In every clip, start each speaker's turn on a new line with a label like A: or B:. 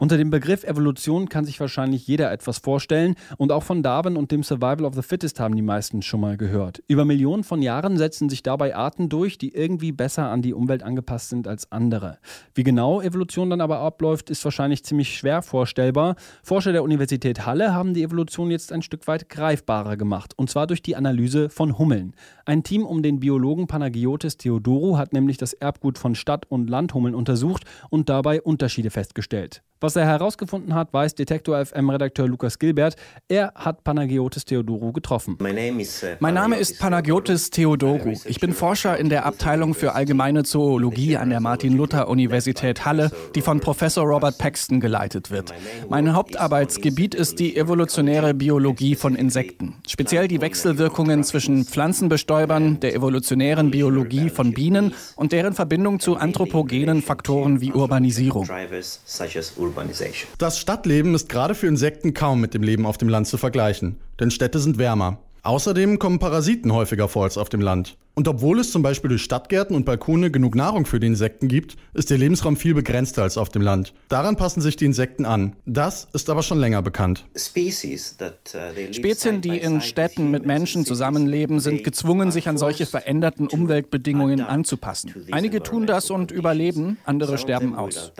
A: Unter dem Begriff Evolution kann sich wahrscheinlich jeder etwas vorstellen und auch von Darwin und dem Survival of the Fittest haben die meisten schon mal gehört. Über Millionen von Jahren setzen sich dabei Arten durch, die irgendwie besser an die Umwelt angepasst sind als andere. Wie genau Evolution dann aber abläuft, ist wahrscheinlich ziemlich schwer vorstellbar. Forscher der Universität Halle haben die Evolution jetzt ein Stück weit greifbarer gemacht und zwar durch die Analyse von Hummeln. Ein Team um den Biologen Panagiotis Theodorou hat nämlich das Erbgut von Stadt- und Landhummeln untersucht und dabei Unterschiede festgestellt. Was er herausgefunden hat, weiß Detektor FM-Redakteur Lukas Gilbert. Er hat Panagiotis Theodorou getroffen.
B: Uh, mein Name ist Panagiotis Theodorou. Ich bin Forscher in der Abteilung für allgemeine Zoologie an der Martin-Luther-Universität Halle, die von Professor Robert Paxton geleitet wird. Mein Hauptarbeitsgebiet ist die evolutionäre Biologie von Insekten, speziell die Wechselwirkungen zwischen Pflanzenbestäubern, der evolutionären Biologie von Bienen und deren Verbindung zu anthropogenen Faktoren wie Urbanisierung.
C: Das Stadtleben ist gerade für Insekten kaum mit dem Leben auf dem Land zu vergleichen, denn Städte sind wärmer. Außerdem kommen Parasiten häufiger vor als auf dem Land. Und obwohl es zum Beispiel durch Stadtgärten und Balkone genug Nahrung für die Insekten gibt, ist der Lebensraum viel begrenzter als auf dem Land. Daran passen sich die Insekten an. Das ist aber schon länger bekannt.
B: Spezien, die in Städten mit Menschen zusammenleben, sind gezwungen, sich an solche veränderten Umweltbedingungen anzupassen. Einige tun das und überleben, andere sterben aus.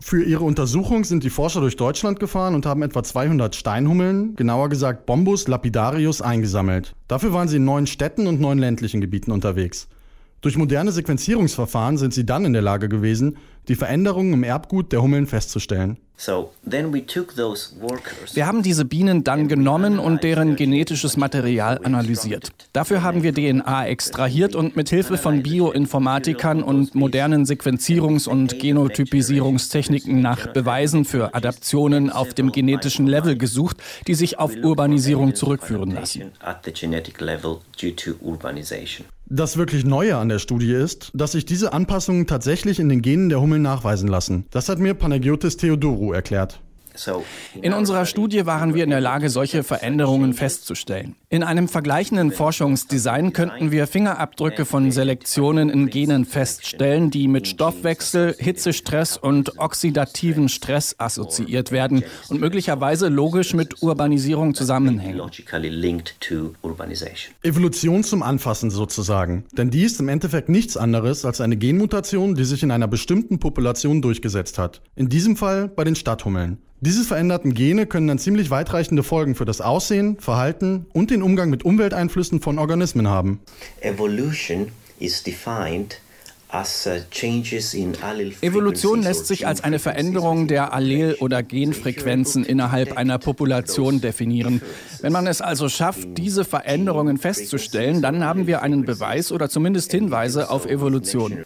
C: Für ihre Untersuchung sind die Forscher durch Deutschland gefahren und haben etwa 200 Steinhummeln, genauer gesagt Bombus lapidarius, eingesammelt. Dafür waren sie in neun Städten und neun ländlichen Gebieten unterwegs. Durch moderne Sequenzierungsverfahren sind sie dann in der Lage gewesen, die Veränderungen im Erbgut der Hummeln festzustellen.
B: Wir haben diese Bienen dann genommen und deren genetisches Material analysiert. Dafür haben wir DNA extrahiert und mit Hilfe von Bioinformatikern und modernen Sequenzierungs- und Genotypisierungstechniken nach Beweisen für Adaptionen auf dem genetischen Level gesucht, die sich auf Urbanisierung zurückführen lassen.
C: Das wirklich Neue an der Studie ist, dass sich diese Anpassungen tatsächlich in den Genen der Hummeln nachweisen lassen. Das hat mir Panagiotis Theodorou erklärt.
B: In unserer Studie waren wir in der Lage, solche Veränderungen festzustellen. In einem vergleichenden Forschungsdesign könnten wir Fingerabdrücke von Selektionen in Genen feststellen, die mit Stoffwechsel, Hitzestress und oxidativen Stress assoziiert werden und möglicherweise logisch mit Urbanisierung zusammenhängen.
C: Evolution zum Anfassen sozusagen. Denn die ist im Endeffekt nichts anderes als eine Genmutation, die sich in einer bestimmten Population durchgesetzt hat. In diesem Fall bei den Stadthummeln. Diese veränderten Gene können dann ziemlich weitreichende Folgen für das Aussehen, Verhalten und den Umgang mit Umwelteinflüssen von Organismen haben.
B: Evolution Evolution lässt sich als eine Veränderung der Allel- oder Genfrequenzen innerhalb einer Population definieren. Wenn man es also schafft, diese Veränderungen festzustellen, dann haben wir einen Beweis oder zumindest Hinweise auf Evolution.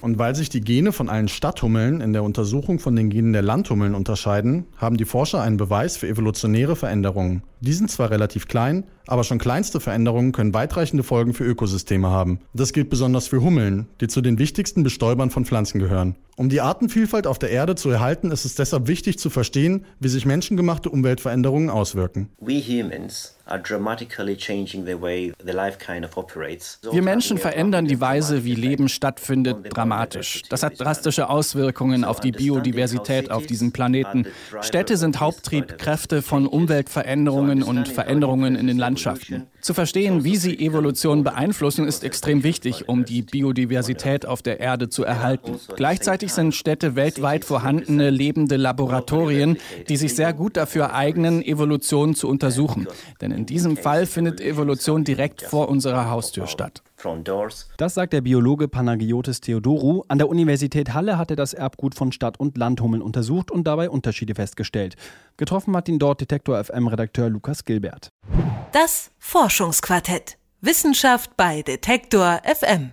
C: Und weil sich die Gene von allen Stadthummeln in der Untersuchung von den Genen der Landhummeln unterscheiden, haben die Forscher einen Beweis für evolutionäre Veränderungen. Die sind zwar relativ klein, aber schon kleinste Veränderungen können weitreichende Folgen für Ökosysteme haben. Das gilt besonders für Hummeln, die zu den wichtigsten Bestäubern von Pflanzen gehören. Um die Artenvielfalt auf der Erde zu erhalten, ist es deshalb wichtig zu verstehen, wie sich menschengemachte Umweltveränderungen auswirken.
B: Wir Menschen verändern die Weise, wie Leben stattfindet, dramatisch. Das hat drastische Auswirkungen auf die Biodiversität auf diesem Planeten. Städte sind Haupttriebkräfte von Umweltveränderungen und Veränderungen in den Landschaften. Zu verstehen, wie sie Evolution beeinflussen, ist extrem wichtig, um die Biodiversität auf der Erde zu erhalten. Gleichzeitig sind Städte weltweit vorhandene lebende Laboratorien, die sich sehr gut dafür eignen, Evolution zu untersuchen. Denn in diesem Fall findet Evolution direkt vor unserer Haustür statt.
A: Das sagt der Biologe Panagiotis Theodorou. An der Universität Halle hat er das Erbgut von Stadt- und Landhummeln untersucht und dabei Unterschiede festgestellt. Getroffen hat ihn dort Detektor FM-Redakteur Lukas Gilbert.
D: Das Forschungsquartett. Wissenschaft bei Detektor FM.